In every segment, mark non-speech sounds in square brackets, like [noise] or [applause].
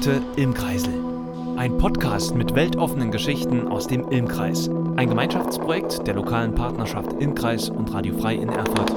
Bunte Ilmkreisel. Ein Podcast mit weltoffenen Geschichten aus dem Ilmkreis. Ein Gemeinschaftsprojekt der lokalen Partnerschaft Ilmkreis und Radio Frei in Erfurt.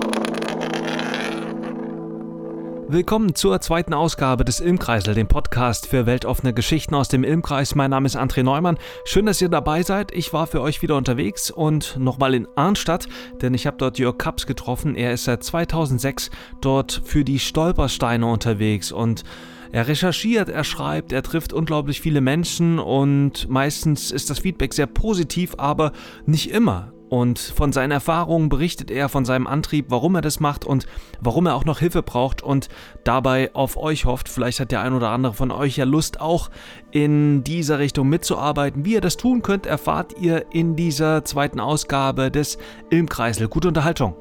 Willkommen zur zweiten Ausgabe des Ilmkreisel, dem Podcast für weltoffene Geschichten aus dem Ilmkreis. Mein Name ist André Neumann. Schön, dass ihr dabei seid. Ich war für euch wieder unterwegs und nochmal in Arnstadt, denn ich habe dort Jörg Kaps getroffen. Er ist seit 2006 dort für die Stolpersteine unterwegs und er recherchiert, er schreibt, er trifft unglaublich viele Menschen und meistens ist das Feedback sehr positiv, aber nicht immer. Und von seinen Erfahrungen berichtet er von seinem Antrieb, warum er das macht und warum er auch noch Hilfe braucht und dabei auf euch hofft. Vielleicht hat der ein oder andere von euch ja Lust, auch in dieser Richtung mitzuarbeiten. Wie ihr das tun könnt, erfahrt ihr in dieser zweiten Ausgabe des Ilmkreisel. Gute Unterhaltung.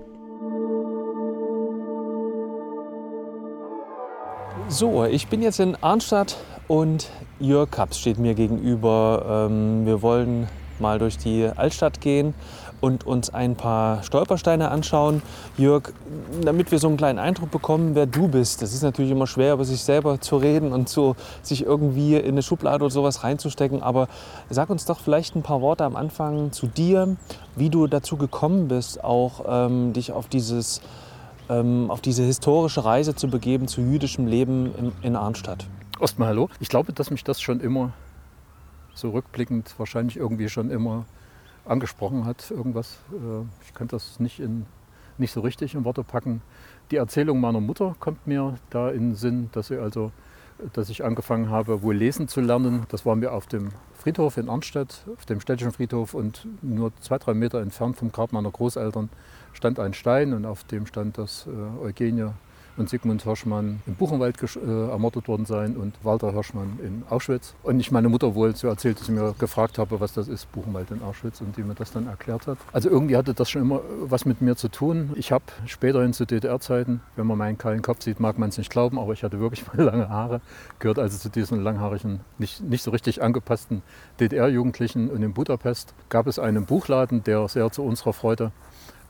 So, ich bin jetzt in Arnstadt und Jörg Kaps steht mir gegenüber. Ähm, wir wollen mal durch die Altstadt gehen und uns ein paar Stolpersteine anschauen. Jörg, damit wir so einen kleinen Eindruck bekommen, wer du bist. Das ist natürlich immer schwer, über sich selber zu reden und so, sich irgendwie in eine Schublade oder sowas reinzustecken. Aber sag uns doch vielleicht ein paar Worte am Anfang zu dir, wie du dazu gekommen bist, auch ähm, dich auf dieses auf diese historische Reise zu begeben zu jüdischem Leben in, in Arnstadt. Erstmal hallo. Ich glaube, dass mich das schon immer so rückblickend wahrscheinlich irgendwie schon immer angesprochen hat, irgendwas. Äh, ich kann das nicht, in, nicht so richtig in Worte packen. Die Erzählung meiner Mutter kommt mir da in den Sinn, dass, sie also, dass ich angefangen habe, wohl lesen zu lernen. Das war mir auf dem Friedhof in Arnstadt, auf dem städtischen Friedhof und nur zwei, drei Meter entfernt vom Grab meiner Großeltern stand ein Stein und auf dem stand, dass äh, Eugenie und Sigmund Hirschmann im Buchenwald äh, ermordet worden sein und Walter Hirschmann in Auschwitz. Und ich meine Mutter wohl so erzählt, dass ich mir gefragt habe, was das ist, Buchenwald in Auschwitz, und die mir das dann erklärt hat. Also irgendwie hatte das schon immer was mit mir zu tun. Ich habe späterhin zu DDR-Zeiten, wenn man meinen kahlen Kopf sieht, mag man es nicht glauben, aber ich hatte wirklich [laughs] mal lange Haare, gehört also zu diesen langhaarigen, nicht, nicht so richtig angepassten DDR-Jugendlichen. Und in Budapest gab es einen Buchladen, der sehr zu unserer Freude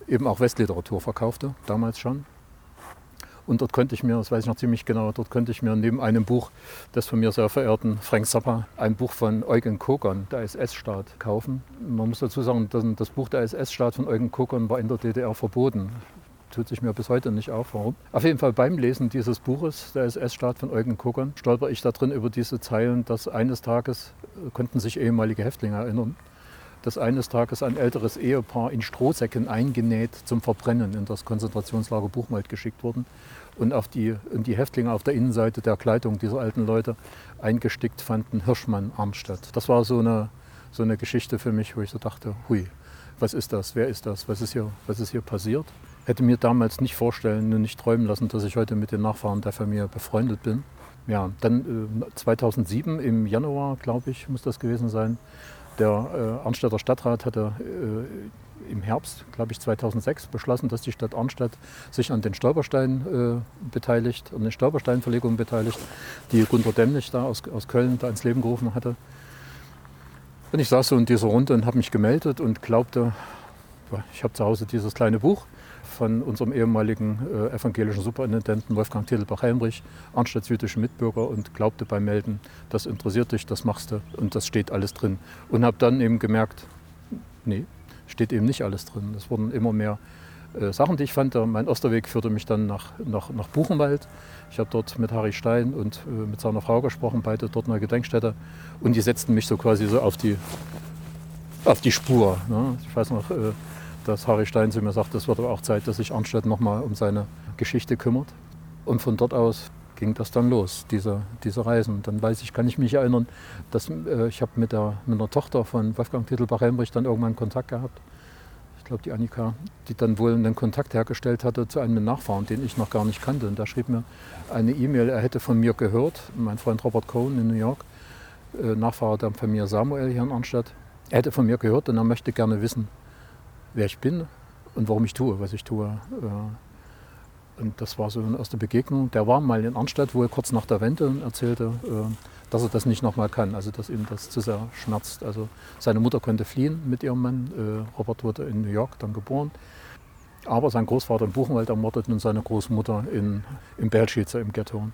eben auch Westliteratur verkaufte, damals schon. Und dort konnte ich mir, das weiß ich noch ziemlich genau, dort konnte ich mir neben einem Buch des von mir sehr verehrten Frank Zappa ein Buch von Eugen Kogon, der SS-Staat, kaufen. Man muss dazu sagen, das Buch der SS-Staat von Eugen Kogon war in der DDR verboten. Tut sich mir bis heute nicht auf, warum. Auf jeden Fall beim Lesen dieses Buches, der SS-Staat von Eugen Kogon, stolper ich da drin über diese Zeilen, dass eines Tages, äh, konnten sich ehemalige Häftlinge erinnern, dass eines Tages ein älteres Ehepaar in Strohsäcken eingenäht zum Verbrennen in das Konzentrationslager Buchwald geschickt wurden und, auf die, und die Häftlinge auf der Innenseite der Kleidung dieser alten Leute eingestickt fanden, Hirschmann Arnstadt. Das war so eine, so eine Geschichte für mich, wo ich so dachte, hui, was ist das, wer ist das, was ist hier, was ist hier passiert? Hätte mir damals nicht vorstellen und nicht träumen lassen, dass ich heute mit den Nachfahren der Familie befreundet bin. Ja, dann äh, 2007 im Januar, glaube ich, muss das gewesen sein, der äh, Arnstädter Stadtrat hatte äh, im Herbst, glaube ich, 2006 beschlossen, dass die Stadt Arnstadt sich an den Stolperstein äh, beteiligt, an den Stolpersteinverlegungen beteiligt, die Gunter Dämmlich da aus, aus Köln da ins Leben gerufen hatte. Und ich saß so in dieser Runde und habe mich gemeldet und glaubte, ich habe zu Hause dieses kleine Buch von unserem ehemaligen äh, evangelischen Superintendenten Wolfgang Titelbach-Helmrich, Arnstadts jüdische Mitbürger und glaubte beim Melden, das interessiert dich, das machst du und das steht alles drin. Und habe dann eben gemerkt, nee, steht eben nicht alles drin. Es wurden immer mehr äh, Sachen, die ich fand. Mein Osterweg führte mich dann nach, nach, nach Buchenwald. Ich habe dort mit Harry Stein und äh, mit seiner Frau gesprochen, beide dort in der Gedenkstätte. Und die setzten mich so quasi so auf die, auf die Spur. Ne? Ich weiß noch, äh, dass Harry Stein zu mir sagt, es wird aber auch Zeit, dass sich Arnstadt nochmal um seine Geschichte kümmert. Und von dort aus ging das dann los, diese, diese Reisen. Dann weiß ich, kann ich mich erinnern, dass äh, ich habe mit der, mit der Tochter von Wolfgang Titelbach-Helmrich dann irgendwann Kontakt gehabt. Ich glaube, die Annika, die dann wohl einen Kontakt hergestellt hatte zu einem Nachfahren, den ich noch gar nicht kannte. Und da schrieb mir eine E-Mail, er hätte von mir gehört, mein Freund Robert Cohen in New York, äh, Nachfahre der Familie Samuel hier in Arnstadt. Er hätte von mir gehört und er möchte gerne wissen, wer ich bin und warum ich tue, was ich tue. Äh, und das war so eine erste Begegnung. Der war mal in Arnstadt, wo er kurz nach der Wende erzählte, äh, dass er das nicht nochmal kann, also dass ihm das zu sehr schmerzt. Also seine Mutter konnte fliehen mit ihrem Mann. Äh, Robert wurde in New York dann geboren. Aber sein Großvater in Buchenwald ermordet und seine Großmutter in, in Belschitze im Ghetto.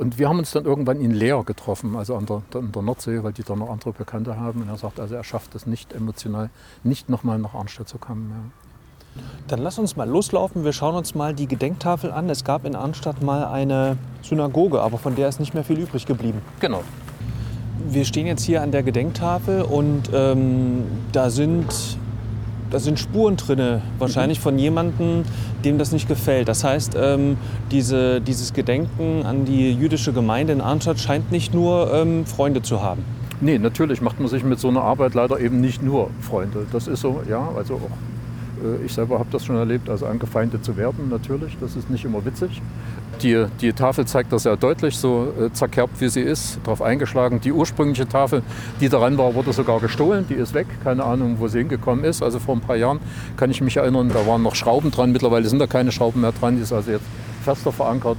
Und wir haben uns dann irgendwann in Leer getroffen, also an der, an der Nordsee, weil die da noch andere Bekannte haben. Und er sagt, also er schafft es nicht emotional, nicht nochmal nach Arnstadt zu kommen. Ja. Dann lass uns mal loslaufen. Wir schauen uns mal die Gedenktafel an. Es gab in Arnstadt mal eine Synagoge, aber von der ist nicht mehr viel übrig geblieben. Genau. Wir stehen jetzt hier an der Gedenktafel und ähm, da sind da sind Spuren drin, wahrscheinlich mhm. von jemandem, dem das nicht gefällt. Das heißt, ähm, diese, dieses Gedenken an die jüdische Gemeinde in Arnstadt scheint nicht nur ähm, Freunde zu haben. Nee, natürlich macht man sich mit so einer Arbeit leider eben nicht nur Freunde. Das ist so, ja, also auch ich selber habe das schon erlebt, also angefeindet zu werden, natürlich. Das ist nicht immer witzig. Die, die Tafel zeigt das sehr deutlich, so äh, zerkerbt wie sie ist, darauf eingeschlagen. Die ursprüngliche Tafel, die daran war, wurde sogar gestohlen. Die ist weg. Keine Ahnung, wo sie hingekommen ist. Also vor ein paar Jahren kann ich mich erinnern, da waren noch Schrauben dran. Mittlerweile sind da keine Schrauben mehr dran. Die ist also jetzt fester verankert.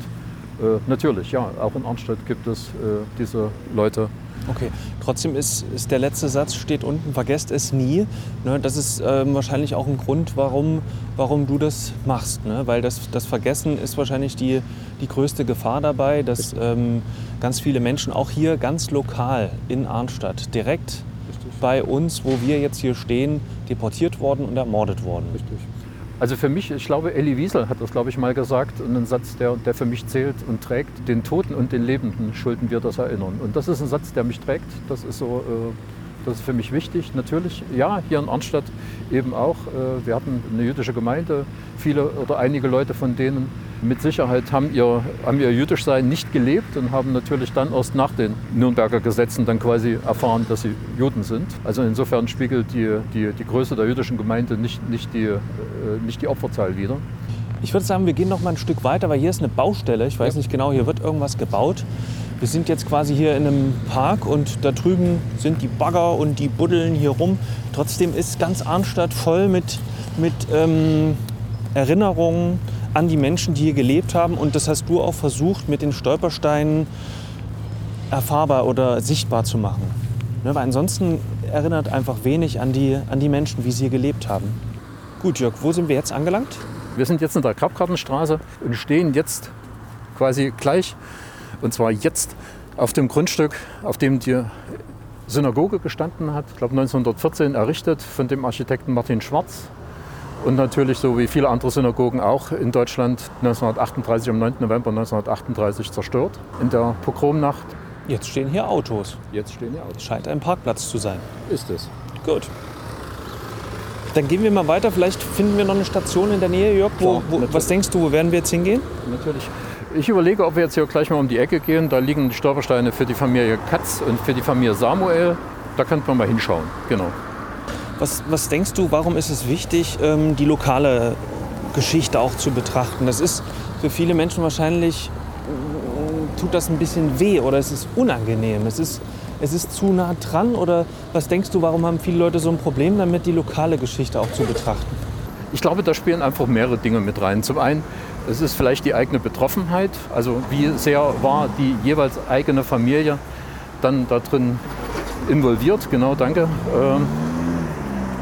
Äh, natürlich, ja, auch in Arnstadt gibt es äh, diese Leute, Okay, trotzdem ist, ist der letzte Satz, steht unten, vergesst es nie. Ne, das ist ähm, wahrscheinlich auch ein Grund, warum, warum du das machst. Ne? Weil das, das Vergessen ist wahrscheinlich die, die größte Gefahr dabei, dass ähm, ganz viele Menschen, auch hier ganz lokal in Arnstadt, direkt Richtig. bei uns, wo wir jetzt hier stehen, deportiert worden und ermordet worden. Richtig. Also für mich, ich glaube, Elie Wiesel hat das, glaube ich, mal gesagt, einen Satz, der, der für mich zählt und trägt. Den Toten und den Lebenden schulden wir das Erinnern. Und das ist ein Satz, der mich trägt. Das ist so, äh, das ist für mich wichtig. Natürlich, ja, hier in Arnstadt eben auch. Äh, wir hatten eine jüdische Gemeinde. Viele oder einige Leute von denen mit Sicherheit haben ihr, haben ihr Jüdischsein nicht gelebt und haben natürlich dann erst nach den Nürnberger Gesetzen dann quasi erfahren, dass sie Juden sind. Also insofern spiegelt die, die, die Größe der jüdischen Gemeinde nicht, nicht, die, äh, nicht die Opferzahl wider. Ich würde sagen, wir gehen noch mal ein Stück weiter, weil hier ist eine Baustelle. Ich weiß ja. nicht genau, hier wird irgendwas gebaut. Wir sind jetzt quasi hier in einem Park und da drüben sind die Bagger und die buddeln hier rum. Trotzdem ist ganz Arnstadt voll mit, mit ähm, Erinnerungen an die Menschen, die hier gelebt haben. Und das hast du auch versucht, mit den Stolpersteinen erfahrbar oder sichtbar zu machen. Ne, weil ansonsten erinnert einfach wenig an die, an die Menschen, wie sie hier gelebt haben. Gut, Jörg, wo sind wir jetzt angelangt? Wir sind jetzt in der Krabkartenstraße und stehen jetzt quasi gleich, und zwar jetzt auf dem Grundstück, auf dem die Synagoge gestanden hat, ich glaube 1914 errichtet von dem Architekten Martin Schwarz und natürlich so wie viele andere Synagogen auch in Deutschland 1938 am 9. November 1938 zerstört in der Pogromnacht. Jetzt stehen hier Autos. Jetzt stehen hier Autos. Scheint ein Parkplatz zu sein. Ist es. Gut. Dann gehen wir mal weiter. Vielleicht finden wir noch eine Station in der Nähe, Jörg. Wo, wo, was denkst du, wo werden wir jetzt hingehen? Natürlich. Ich überlege, ob wir jetzt hier gleich mal um die Ecke gehen. Da liegen die Stolpersteine für die Familie Katz und für die Familie Samuel. Da könnte man mal hinschauen. Genau. Was, was denkst du, warum ist es wichtig, ähm, die lokale Geschichte auch zu betrachten? Das ist für viele Menschen wahrscheinlich, äh, tut das ein bisschen weh oder es ist unangenehm. Es ist, es ist zu nah dran oder was denkst du, warum haben viele Leute so ein Problem damit, die lokale Geschichte auch zu betrachten? Ich glaube, da spielen einfach mehrere Dinge mit rein. Zum einen, es ist vielleicht die eigene Betroffenheit, also wie sehr war die jeweils eigene Familie dann da drin involviert, genau, danke. Ähm,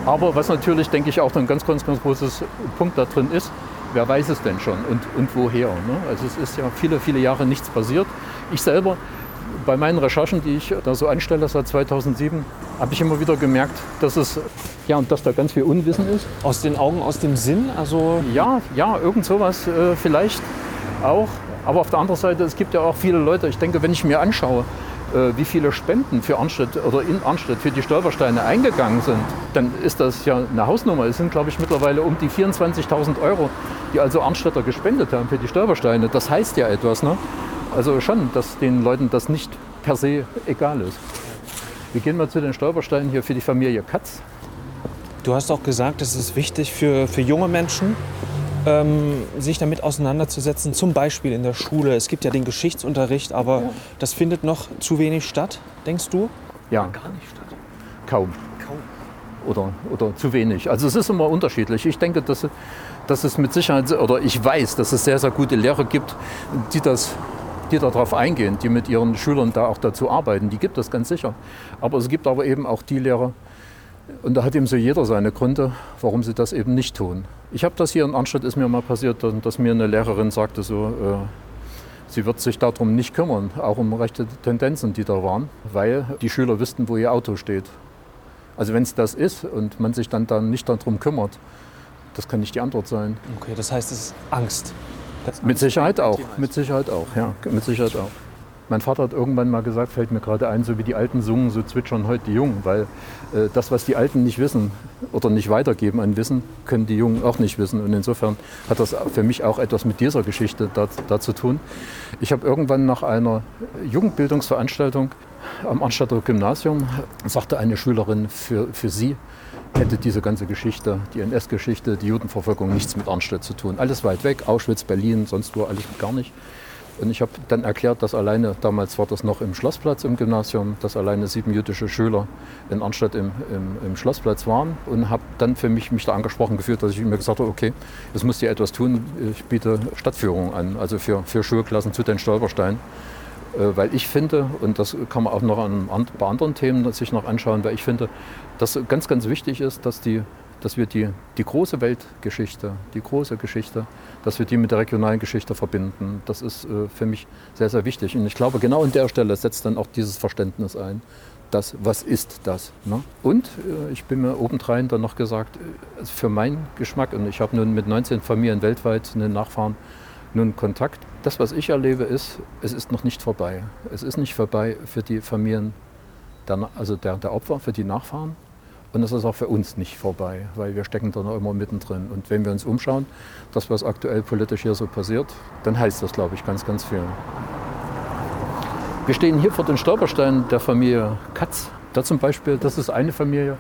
aber was natürlich, denke ich, auch ein ganz, ganz, ganz großes Punkt da drin ist, wer weiß es denn schon und, und woher? Ne? Also es ist ja viele, viele Jahre nichts passiert. Ich selber, bei meinen Recherchen, die ich da so anstelle seit 2007, habe ich immer wieder gemerkt, dass es ja und dass da ganz viel Unwissen ist. Aus den Augen, aus dem Sinn, also ja, ja, irgend sowas äh, vielleicht auch. Aber auf der anderen Seite, es gibt ja auch viele Leute. Ich denke, wenn ich mir anschaue, äh, wie viele Spenden für Arnstadt oder in Arnstadt für die Stolpersteine eingegangen sind, dann ist das ja eine Hausnummer. Es sind, glaube ich, mittlerweile um die 24.000 Euro, die also Arnstädter gespendet haben für die Stolpersteine. Das heißt ja etwas. Ne? Also schon, dass den Leuten das nicht per se egal ist. Wir gehen mal zu den Stolpersteinen hier für die Familie Katz. Du hast auch gesagt, es ist wichtig für, für junge Menschen, ähm, sich damit auseinanderzusetzen, zum Beispiel in der Schule. Es gibt ja den Geschichtsunterricht, aber ja. das findet noch zu wenig statt, denkst du? Ja. Gar nicht statt. Kaum. Kaum. Oder, oder zu wenig. Also es ist immer unterschiedlich. Ich denke, dass, dass es mit Sicherheit, oder ich weiß, dass es sehr, sehr gute Lehrer gibt, die das die darauf eingehen, die mit ihren Schülern da auch dazu arbeiten. Die gibt es ganz sicher. Aber es gibt aber eben auch die Lehrer, und da hat eben so jeder seine Gründe, warum sie das eben nicht tun. Ich habe das hier in Arnstadt, ist mir mal passiert, dass mir eine Lehrerin sagte so, äh, Sie wird sich darum nicht kümmern, auch um rechte Tendenzen, die da waren, weil die Schüler wüssten, wo ihr Auto steht. Also wenn es das ist und man sich dann, dann nicht darum kümmert, das kann nicht die Antwort sein. Okay, das heißt, es ist Angst. Mit Sicherheit auch, mit Sicherheit auch, ja, mit Sicherheit auch. Mein Vater hat irgendwann mal gesagt, fällt mir gerade ein, so wie die Alten sungen, so zwitschern heute die Jungen, weil äh, das, was die Alten nicht wissen oder nicht weitergeben an Wissen, können die Jungen auch nicht wissen. Und insofern hat das für mich auch etwas mit dieser Geschichte da, da zu tun. Ich habe irgendwann nach einer Jugendbildungsveranstaltung am Arnstädter Gymnasium, sagte eine Schülerin, für, für sie hätte diese ganze Geschichte, die NS-Geschichte, die Judenverfolgung nichts mit Arnstedt zu tun. Alles weit weg, Auschwitz, Berlin, sonst wo, alles gar nicht. Und ich habe dann erklärt, dass alleine, damals war das noch im Schlossplatz im Gymnasium, dass alleine sieben jüdische Schüler in Arnstadt im, im, im Schlossplatz waren und habe dann für mich mich da angesprochen gefühlt, dass ich mir gesagt habe, okay, es muss dir etwas tun, ich biete Stadtführung an, also für, für Schulklassen zu den Stolpersteinen. Äh, weil ich finde, und das kann man auch noch an, bei anderen Themen sich noch anschauen, weil ich finde, dass ganz, ganz wichtig ist, dass die dass wir die, die große Weltgeschichte, die große Geschichte, dass wir die mit der regionalen Geschichte verbinden. Das ist äh, für mich sehr, sehr wichtig. Und ich glaube, genau an der Stelle setzt dann auch dieses Verständnis ein. Das, was ist das? Ne? Und äh, ich bin mir obendrein dann noch gesagt, äh, für meinen Geschmack, und ich habe nun mit 19 Familien weltweit einen Nachfahren nun Kontakt. Das, was ich erlebe, ist, es ist noch nicht vorbei. Es ist nicht vorbei für die Familien, der, also der, der Opfer, für die Nachfahren. Und das ist auch für uns nicht vorbei, weil wir stecken da noch immer mittendrin. Und wenn wir uns umschauen, das, was aktuell politisch hier so passiert, dann heißt das, glaube ich, ganz, ganz viel. Wir stehen hier vor den Stolpersteinen der Familie Katz. Da zum Beispiel, das ist eine Familie.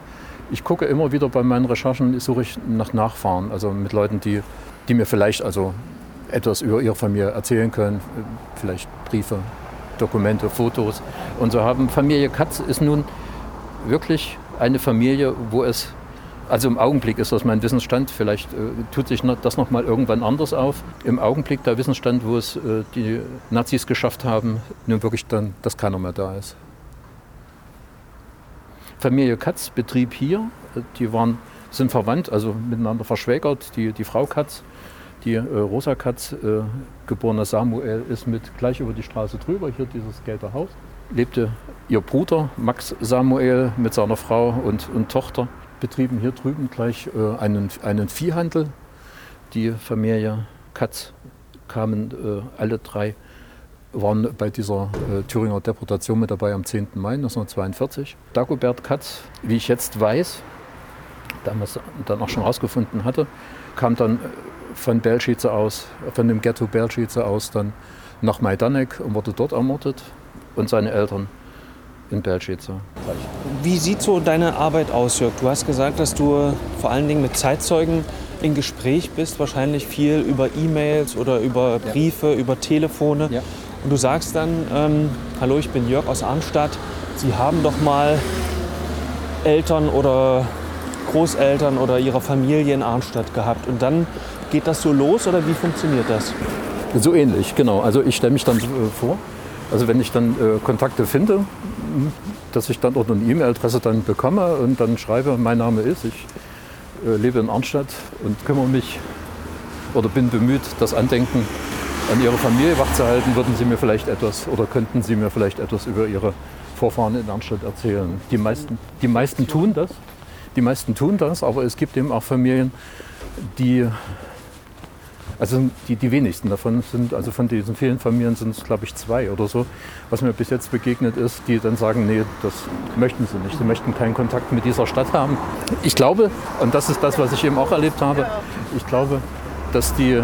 Ich gucke immer wieder bei meinen Recherchen, suche ich nach Nachfahren, also mit Leuten, die, die mir vielleicht also etwas über ihre Familie erzählen können, vielleicht Briefe, Dokumente, Fotos. Und so haben Familie Katz ist nun wirklich eine Familie, wo es, also im Augenblick ist das mein Wissensstand, vielleicht äh, tut sich das noch mal irgendwann anders auf. Im Augenblick der Wissensstand, wo es äh, die Nazis geschafft haben, nun wirklich dann, dass keiner mehr da ist. Familie Katz betrieb hier, die waren, sind verwandt, also miteinander verschwägert. Die, die Frau Katz, die äh, Rosa Katz, äh, geborener Samuel, ist mit gleich über die Straße drüber, hier dieses gelbe Haus lebte ihr Bruder Max Samuel mit seiner Frau und, und Tochter, betrieben hier drüben gleich äh, einen, einen Viehhandel. Die Familie Katz kamen äh, alle drei, waren bei dieser äh, Thüringer Deportation mit dabei am 10. Mai 1942. Dagobert Katz, wie ich jetzt weiß, damals dann auch schon herausgefunden hatte, kam dann äh, von Belschitze aus, von dem Ghetto Belschitze aus dann nach Majdanek und wurde dort ermordet und seine Eltern in Belschitze. Wie sieht so deine Arbeit aus, Jörg? Du hast gesagt, dass du vor allen Dingen mit Zeitzeugen in Gespräch bist, wahrscheinlich viel über E-Mails oder über Briefe, ja. über Telefone. Ja. Und du sagst dann, ähm, hallo, ich bin Jörg aus Arnstadt. Sie haben doch mal Eltern oder Großeltern oder ihre Familie in Arnstadt gehabt. Und dann geht das so los oder wie funktioniert das? So ähnlich, genau. Also ich stelle mich dann vor, also wenn ich dann äh, Kontakte finde, dass ich dann dort eine E-Mail-Adresse dann bekomme und dann schreibe, mein Name ist, ich äh, lebe in Arnstadt und kümmere mich oder bin bemüht, das Andenken an Ihre Familie wachzuhalten, würden Sie mir vielleicht etwas oder könnten Sie mir vielleicht etwas über Ihre Vorfahren in Arnstadt erzählen. Die meisten, die meisten tun das, die meisten tun das, aber es gibt eben auch Familien, die also die, die wenigsten davon sind, also von diesen vielen Familien sind es, glaube ich, zwei oder so, was mir bis jetzt begegnet ist, die dann sagen, nee, das möchten sie nicht. Sie möchten keinen Kontakt mit dieser Stadt haben. Ich glaube, und das ist das, was ich eben auch erlebt habe, ich glaube, dass die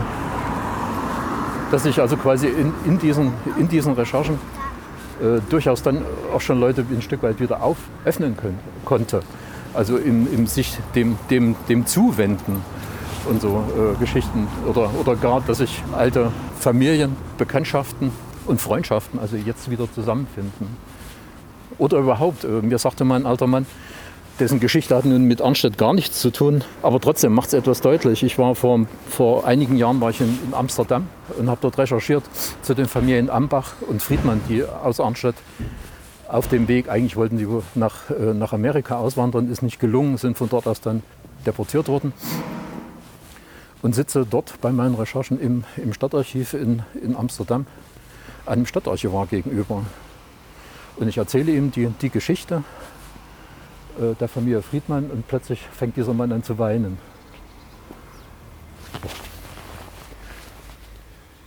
dass ich also quasi in, in, diesen, in diesen Recherchen äh, durchaus dann auch schon Leute ein Stück weit wieder auf, öffnen können, konnte. Also im, im sich dem, dem, dem Zuwenden und so äh, Geschichten. Oder, oder gar, dass sich alte Familien, Bekanntschaften und Freundschaften also jetzt wieder zusammenfinden. Oder überhaupt, äh, mir sagte mal ein alter Mann, dessen Geschichte hat nun mit Arnstedt gar nichts zu tun, aber trotzdem macht es etwas deutlich. Ich war vor, vor einigen Jahren war ich in, in Amsterdam und habe dort recherchiert zu den Familien Ambach und Friedmann, die aus Arnstedt auf dem Weg, eigentlich wollten die nach, äh, nach Amerika auswandern, ist nicht gelungen, sind von dort aus dann deportiert worden und sitze dort bei meinen Recherchen im, im Stadtarchiv in, in Amsterdam einem Stadtarchivar gegenüber. Und ich erzähle ihm die, die Geschichte äh, der Familie Friedmann und plötzlich fängt dieser Mann an zu weinen.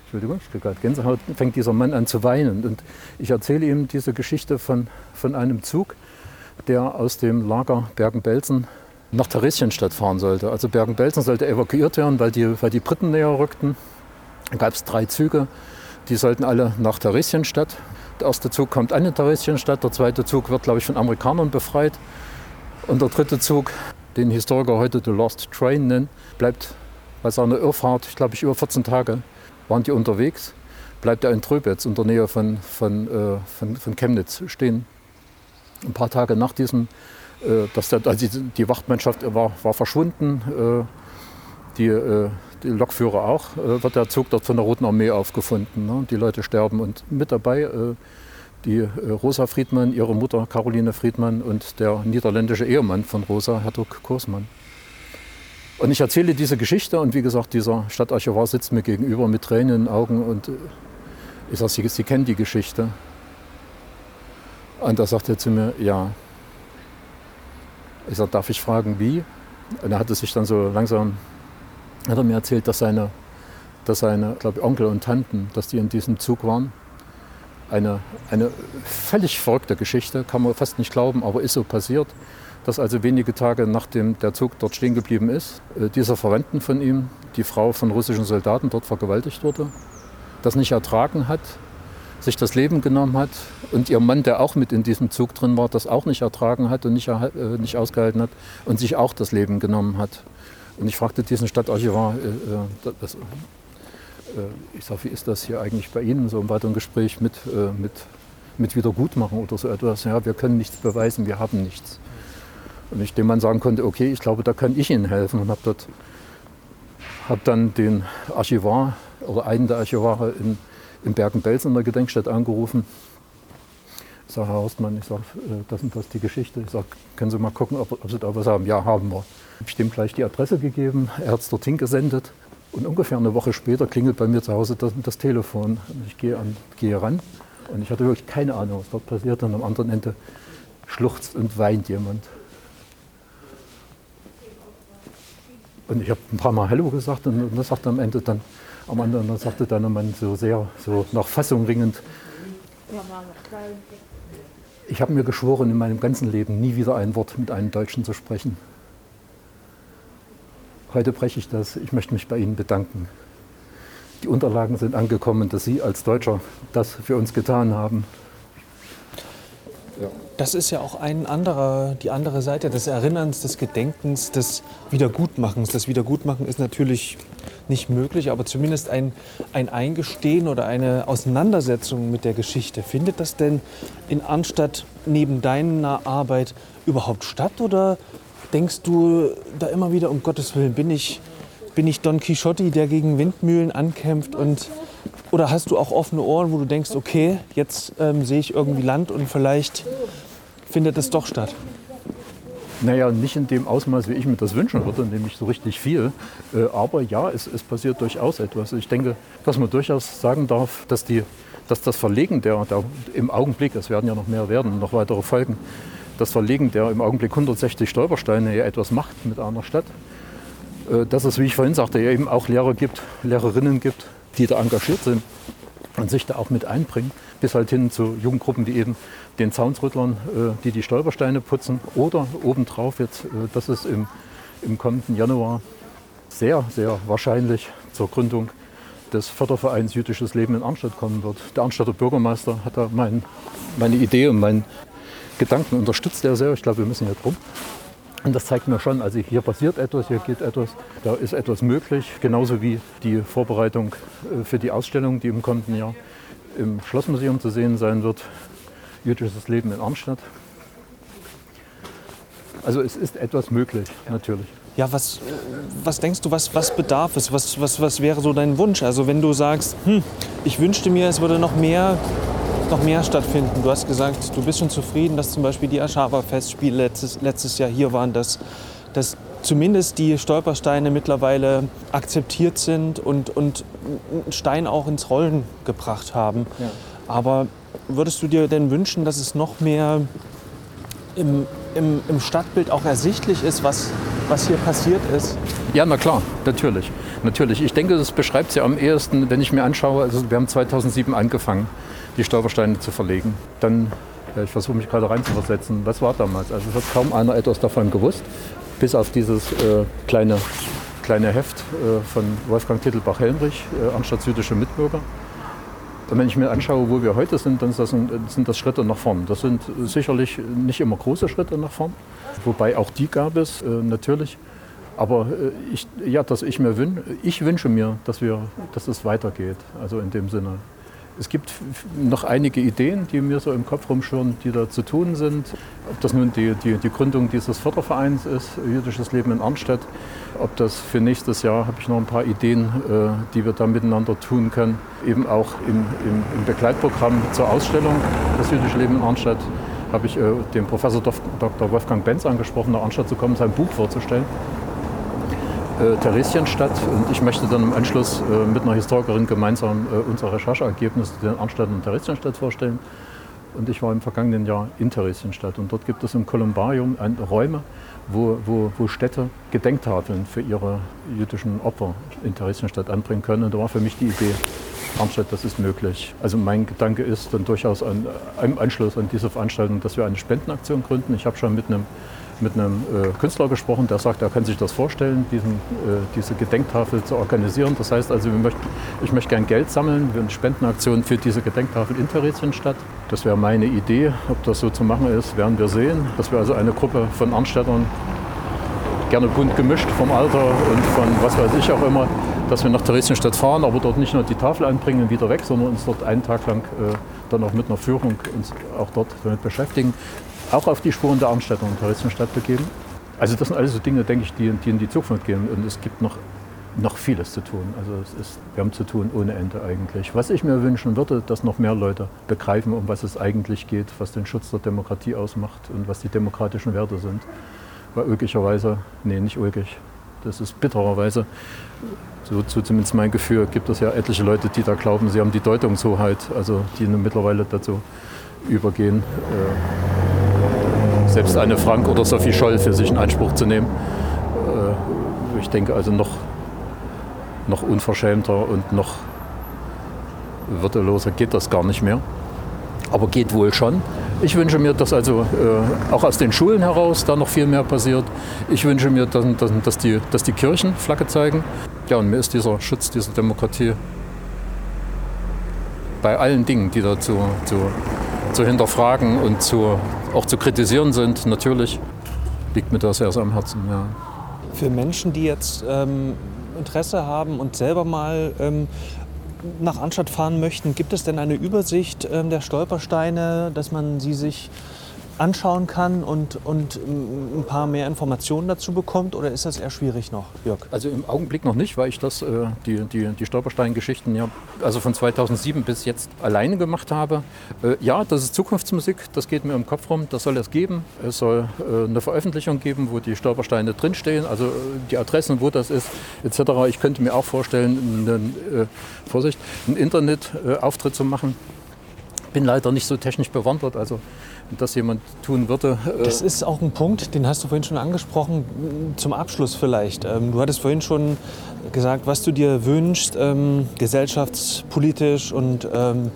Entschuldigung, ich kriege gerade Gänsehaut, fängt dieser Mann an zu weinen. Und ich erzähle ihm diese Geschichte von, von einem Zug, der aus dem Lager Bergen-Belsen nach Theresienstadt fahren sollte. Also Bergen-Belsen sollte evakuiert werden, weil die, weil die Briten näher rückten. Da gab es drei Züge, die sollten alle nach Theresienstadt. Der erste Zug kommt an in Theresienstadt, der zweite Zug wird, glaube ich, von Amerikanern befreit. Und der dritte Zug, den Historiker heute The Lost Train nennen, bleibt bei seiner Irrfahrt, ich glaube, ich über 14 Tage waren die unterwegs, bleibt er in Tröbitz in der Nähe von, von, äh, von, von Chemnitz stehen. Ein paar Tage nach diesem, dass der, also die, Wachtmannschaft war, war verschwunden, äh, die, äh, die Lokführer auch, äh, wird der Zug dort von der Roten Armee aufgefunden. Ne? Die Leute sterben und mit dabei äh, die Rosa Friedmann, ihre Mutter Caroline Friedmann und der niederländische Ehemann von Rosa, Herzog Kursmann. Und ich erzähle diese Geschichte und wie gesagt, dieser Stadtarchivar sitzt mir gegenüber mit Tränen in den Augen und äh, ich sage, Sie, Sie kennen die Geschichte. Und da sagt er zu mir, ja. Ich sage, darf ich fragen, wie? Und er hatte sich dann so langsam, hat er mir erzählt, dass seine, dass seine glaube Onkel und Tanten, dass die in diesem Zug waren. Eine, eine völlig verrückte Geschichte, kann man fast nicht glauben, aber ist so passiert dass also wenige Tage nachdem der Zug dort stehen geblieben ist, äh, dieser Verwandten von ihm, die Frau von russischen Soldaten dort vergewaltigt wurde, das nicht ertragen hat, sich das Leben genommen hat und ihr Mann, der auch mit in diesem Zug drin war, das auch nicht ertragen hat und nicht, äh, nicht ausgehalten hat und sich auch das Leben genommen hat. Und ich fragte diesen Stadtarchivar, äh, äh das, äh, ich sage, wie ist das hier eigentlich bei Ihnen so im weiteren Gespräch mit, äh, mit, mit Wiedergutmachen oder so etwas? Ja, wir können nichts beweisen, wir haben nichts. Und ich dem Mann sagen konnte, okay, ich glaube, da kann ich Ihnen helfen. Und habe dort hab dann den Archivar oder einen der Archivare in, in Bergen-Belsen in der Gedenkstätte angerufen. Ich sage, Herr Horstmann, ich sage, äh, das und das die Geschichte. Ich sage, können Sie mal gucken, ob, ob Sie da was haben? Ja, haben wir. Ich habe ihm gleich die Adresse gegeben, er hat es dorthin gesendet. Und ungefähr eine Woche später klingelt bei mir zu Hause das, das Telefon. Ich gehe, an, gehe ran und ich hatte wirklich keine Ahnung, was dort passiert. Und am anderen Ende schluchzt und weint jemand. Und ich habe ein paar Mal Hallo gesagt und, das sagte am Ende dann, am anderen sagte dann Mann so sehr, so nach Fassung ringend, ich habe mir geschworen, in meinem ganzen Leben nie wieder ein Wort mit einem Deutschen zu sprechen. Heute breche ich das. Ich möchte mich bei Ihnen bedanken. Die Unterlagen sind angekommen, dass Sie als Deutscher das für uns getan haben. Das ist ja auch ein anderer, die andere Seite des Erinnerns, des Gedenkens, des Wiedergutmachens. Das Wiedergutmachen ist natürlich nicht möglich, aber zumindest ein, ein Eingestehen oder eine Auseinandersetzung mit der Geschichte. Findet das denn in Arnstadt neben deiner Arbeit überhaupt statt oder denkst du da immer wieder, um Gottes Willen, bin ich, bin ich Don Quixote, der gegen Windmühlen ankämpft und oder hast du auch offene Ohren, wo du denkst, okay, jetzt ähm, sehe ich irgendwie Land und vielleicht findet es doch statt? Naja, nicht in dem Ausmaß, wie ich mir das wünschen würde, nämlich so richtig viel. Äh, aber ja, es, es, passiert durchaus etwas. Ich denke, dass man durchaus sagen darf, dass, die, dass das Verlegen der, der im Augenblick, es werden ja noch mehr werden, noch weitere Folgen, das Verlegen der im Augenblick 160 Stolpersteine ja etwas macht mit einer Stadt. Äh, dass es, wie ich vorhin sagte, ja eben auch Lehrer gibt, Lehrerinnen gibt, die da engagiert sind und sich da auch mit einbringen, bis halt hin zu Jugendgruppen, die eben den Zaunsrüttlern, äh, die die Stolpersteine putzen oder obendrauf jetzt, äh, das ist im, im kommenden Januar sehr, sehr wahrscheinlich zur Gründung des Fördervereins Jüdisches Leben in Arnstadt kommen wird. Der Arnstadter Bürgermeister hat da mein, meine Idee und meinen Gedanken unterstützt er sehr. Ich glaube, wir müssen hier drum. Und das zeigt mir schon, also hier passiert etwas, hier geht etwas, da ist etwas möglich, genauso wie die Vorbereitung äh, für die Ausstellung, die im kommenden Jahr im Schlossmuseum zu sehen sein wird, jüdisches Leben in Arnstadt. Also es ist etwas möglich, natürlich. Ja, was, was denkst du, was, was bedarf es? Was, was, was wäre so dein Wunsch? Also wenn du sagst, hm, ich wünschte mir, es würde noch mehr noch mehr stattfinden. Du hast gesagt, du bist schon zufrieden, dass zum Beispiel die Aschawa-Festspiele letztes, letztes Jahr hier waren, dass, dass zumindest die Stolpersteine mittlerweile akzeptiert sind und, und einen Stein auch ins Rollen gebracht haben. Ja. Aber würdest du dir denn wünschen, dass es noch mehr im, im, im Stadtbild auch ersichtlich ist, was, was hier passiert ist? Ja, na klar, natürlich. natürlich. Ich denke, das beschreibt es ja am ehesten, wenn ich mir anschaue, also wir haben 2007 angefangen, die Stolpersteine zu verlegen. Dann, ja, ich versuche mich gerade reinzuversetzen, was war damals? Also es hat kaum einer etwas davon gewusst, bis auf dieses äh, kleine, kleine Heft äh, von Wolfgang Titelbach-Helmrich, äh, Anstatt jüdische Mitbürger. Und wenn ich mir anschaue, wo wir heute sind, dann sind das Schritte nach vorn. Das sind sicherlich nicht immer große Schritte nach vorn, wobei auch die gab es äh, natürlich. Aber äh, ich, ja, dass ich, mir wün ich wünsche mir, dass, wir, dass es weitergeht, also in dem Sinne. Es gibt noch einige Ideen, die mir so im Kopf rumschwirren, die da zu tun sind. Ob das nun die, die, die Gründung dieses Fördervereins ist, Jüdisches Leben in Arnstedt. Ob das für nächstes Jahr, habe ich noch ein paar Ideen, äh, die wir da miteinander tun können. Eben auch im, im, im Begleitprogramm zur Ausstellung Das Jüdische Leben in Arnstedt habe ich äh, den Professor Dr. Wolfgang Benz angesprochen, nach Arnstadt zu kommen, sein Buch vorzustellen äh, Theresienstadt. Und ich möchte dann im Anschluss äh, mit einer Historikerin gemeinsam äh, unsere Rechercheergebnisse den Arnstadt und Theresienstadt vorstellen. Und ich war im vergangenen Jahr in Theresienstadt. Und dort gibt es im Kolumbarium Räume, wo, wo, wo Städte Gedenktafeln für ihre jüdischen Opfer in Theresienstadt anbringen können. Und da war für mich die Idee, Arnstadt, das ist möglich. Also mein Gedanke ist dann durchaus an, im Anschluss an diese Veranstaltung, dass wir eine Spendenaktion gründen. Ich habe schon mit einem mit einem äh, Künstler gesprochen, der sagt, er kann sich das vorstellen, diesen, äh, diese Gedenktafel zu organisieren. Das heißt also, möchten, ich möchte gern Geld sammeln für eine Spendenaktion für diese Gedenktafel in Theresienstadt. Das wäre meine Idee. Ob das so zu machen ist, werden wir sehen. Dass wir also eine Gruppe von Arnstädtern, gerne bunt gemischt vom Alter und von was weiß ich auch immer, dass wir nach Theresienstadt fahren, aber dort nicht nur die Tafel anbringen und wieder weg, sondern uns dort einen Tag lang äh, dann auch mit einer Führung uns auch dort damit beschäftigen auch auf die Spuren der Arnstädter und Theresienstadt begeben. Also das sind alles so Dinge, denke ich, die, die in die Zukunft gehen. Und es gibt noch, noch vieles zu tun. Also ist, wir haben zu tun ohne Ende eigentlich. Was ich mir wünschen würde, dass noch mehr Leute begreifen, um was es eigentlich geht, was den Schutz der Demokratie ausmacht und was die demokratischen Werte sind. Weil ulkigerweise, nee, nicht ulkig, das ist bittererweise, so, so zumindest mein Gefühl, gibt es ja etliche Leute, die da glauben, sie haben die Deutungshoheit, also die mittlerweile dazu übergehen. Äh, selbst eine Frank oder Sophie Scholl für sich in Anspruch zu nehmen. Äh, ich denke also noch, noch unverschämter und noch würdeloser geht das gar nicht mehr. Aber geht wohl schon. Ich wünsche mir, dass also äh, auch aus den Schulen heraus da noch viel mehr passiert. Ich wünsche mir, dass, dass, die, dass die Kirchen Flagge zeigen. Ja, und mir ist dieser Schutz dieser Demokratie bei allen Dingen, die dazu zu, zu hinterfragen und zu, auch zu kritisieren sind, natürlich liegt mir das sehr am Herzen. Ja. Für Menschen, die jetzt ähm, Interesse haben und selber mal ähm, nach Anstatt fahren möchten, gibt es denn eine Übersicht ähm, der Stolpersteine, dass man sie sich anschauen kann und, und ein paar mehr Informationen dazu bekommt? Oder ist das eher schwierig noch, Jörg? Also im Augenblick noch nicht, weil ich das, äh, die, die, die Stolperstein-Geschichten ja also von 2007 bis jetzt alleine gemacht habe. Äh, ja, das ist Zukunftsmusik, das geht mir im Kopf rum, das soll es geben. Es soll äh, eine Veröffentlichung geben, wo die Stolpersteine drinstehen, also äh, die Adressen, wo das ist, etc. Ich könnte mir auch vorstellen, einen, äh, Vorsicht, einen Internetauftritt zu machen. Bin leider nicht so technisch bewandert, also das jemand tun würde. Äh, das ist auch ein Punkt, den hast du vorhin schon angesprochen, zum Abschluss vielleicht. Ähm, du hattest vorhin schon gesagt, was du dir wünschst, ähm, gesellschaftspolitisch und ähm,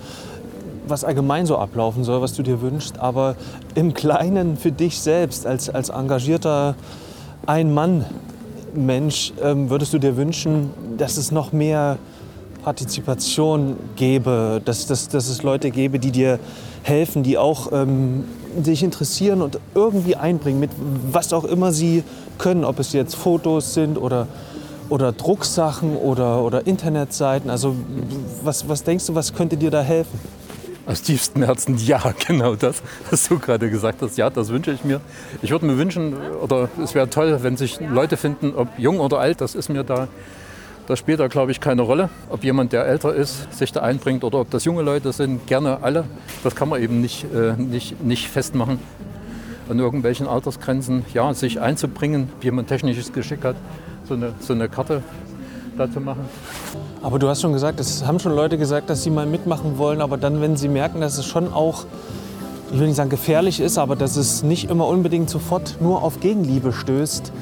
was allgemein so ablaufen soll, was du dir wünschst. Aber im Kleinen für dich selbst, als, als engagierter Ein-Mann-Mensch, würdest du dir wünschen, dass es noch mehr Partizipation gäbe, dass, dass, dass es Leute gäbe, die dir helfen, die auch ähm, sich interessieren und irgendwie einbringen mit was auch immer sie können, ob es jetzt Fotos sind oder, oder Drucksachen oder, oder Internetseiten. Also was, was denkst du, was könnte dir da helfen? Aus tiefstem Herzen ja, [laughs] genau das, was du gerade gesagt hast. Ja, das wünsche ich mir. Ich würde mir wünschen, oder es wäre toll, wenn sich Leute finden, ob jung oder alt, das ist mir da das spielt da, glaube ich, keine Rolle. Ob jemand, der älter ist, sich da einbringt oder ob das junge Leute sind, gerne alle. Das kann man eben nicht, äh, nicht, nicht festmachen an irgendwelchen Altersgrenzen. Ja, sich einzubringen, wie man technisches Geschick hat, so eine, so eine Karte da zu machen. Aber du hast schon gesagt, es haben schon Leute gesagt, dass sie mal mitmachen wollen, aber dann, wenn sie merken, dass es schon auch, ich will nicht sagen gefährlich ist, aber dass es nicht immer unbedingt sofort nur auf Gegenliebe stößt,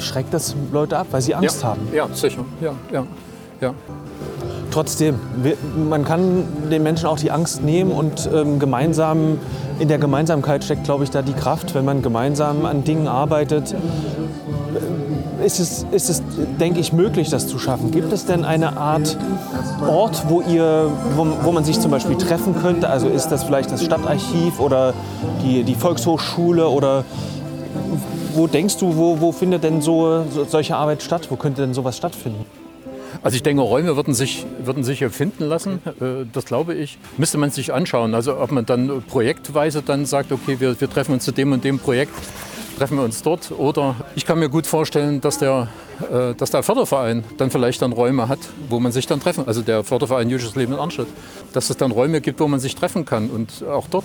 schreckt das Leute ab, weil sie Angst ja, haben. Ja, sicher. Ja, ja, ja. Trotzdem, wir, man kann den Menschen auch die Angst nehmen und ähm, gemeinsam, in der Gemeinsamkeit steckt, glaube ich, da die Kraft, wenn man gemeinsam an Dingen arbeitet. äh, Ist es, ist es, denke ich, möglich, das zu schaffen? Gibt es denn eine Art Ort, wo, ihr, wo, wo man sich zum Beispiel treffen könnte? Also ist das vielleicht das Stadtarchiv oder die, die Volkshochschule oder wo denkst du, wo, wo findet denn so, so solche Arbeit statt? Wo könnte denn sowas stattfinden? Also ich denke, Räume würden sich, würden sich finden lassen, äh, das glaube ich. Müsste man sich anschauen. Also ob man dann projektweise dann sagt, okay, wir, wir treffen uns zu dem und dem Projekt, treffen wir uns dort. Oder ich kann mir gut vorstellen, dass der, äh, dass der Förderverein dann vielleicht dann Räume hat, wo man sich dann treffen. Also der Förderverein Jüdisches Leben in Arnstadt. Dass es dann Räume gibt, wo man sich treffen kann. Und auch dort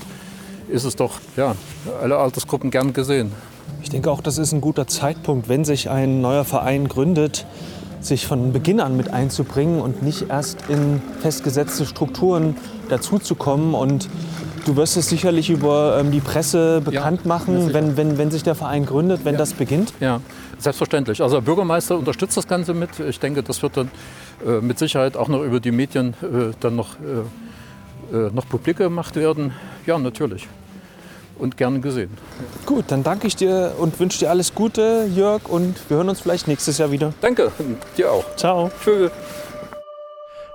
ist es doch, ja, alle Altersgruppen gern gesehen. Ich denke auch, das ist ein guter Zeitpunkt, wenn sich ein neuer Verein gründet, sich von Beginn an mit einzubringen und nicht erst in festgesetzte Strukturen dazuzukommen. Und du wirst es sicherlich über ähm, die Presse bekannt Ja, machen, wenn, wenn, wenn sich der Verein gründet, wenn Ja. das beginnt. Ja, selbstverständlich. Also der Bürgermeister unterstützt das Ganze mit. Ich denke, das wird dann äh, mit Sicherheit auch noch über die Medien äh, dann noch, äh, äh, noch publik gemacht werden. Ja, natürlich. Und gern gesehen. Gut, dann danke ich dir und wünsche dir alles Gute, Jörg, und wir hören uns vielleicht nächstes Jahr wieder. Danke, dir auch. Ciao. Tschüss.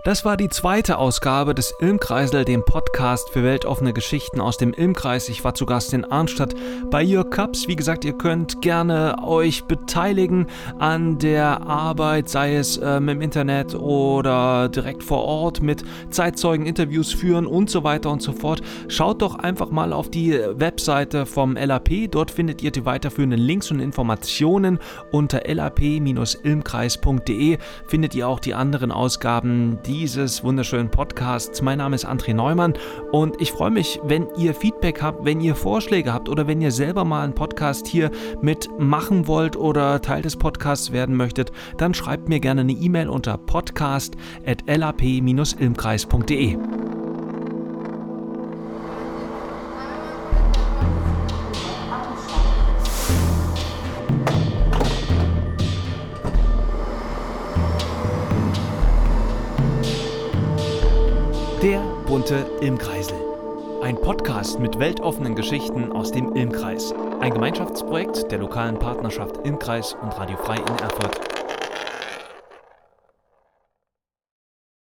Das war die zweite Ausgabe des Ilmkreisel, dem Podcast für weltoffene Geschichten aus dem Ilmkreis. Ich war zu Gast in Arnstadt bei Jörg Kaps. Wie gesagt, ihr könnt gerne euch beteiligen an der Arbeit, sei es ähm, im Internet oder direkt vor Ort mit Zeitzeugen Interviews führen und so weiter und so fort. Schaut doch einfach mal auf die Webseite vom LAP. Dort findet ihr die weiterführenden Links und Informationen unter lap-ilmkreis.de findet ihr auch die anderen Ausgaben dieses wunderschönen Podcasts. Mein Name ist André Neumann und ich freue mich, wenn ihr Feedback habt, wenn ihr Vorschläge habt oder wenn ihr selber mal einen Podcast hier mitmachen wollt oder Teil des Podcasts werden möchtet, dann schreibt mir gerne eine E-Mail unter podcast.lap-ilmkreis.de. bunte Ilmkreisel. Ein Podcast mit weltoffenen Geschichten aus dem Ilmkreis. Ein Gemeinschaftsprojekt der lokalen Partnerschaft Ilmkreis und Radio Frei in Erfurt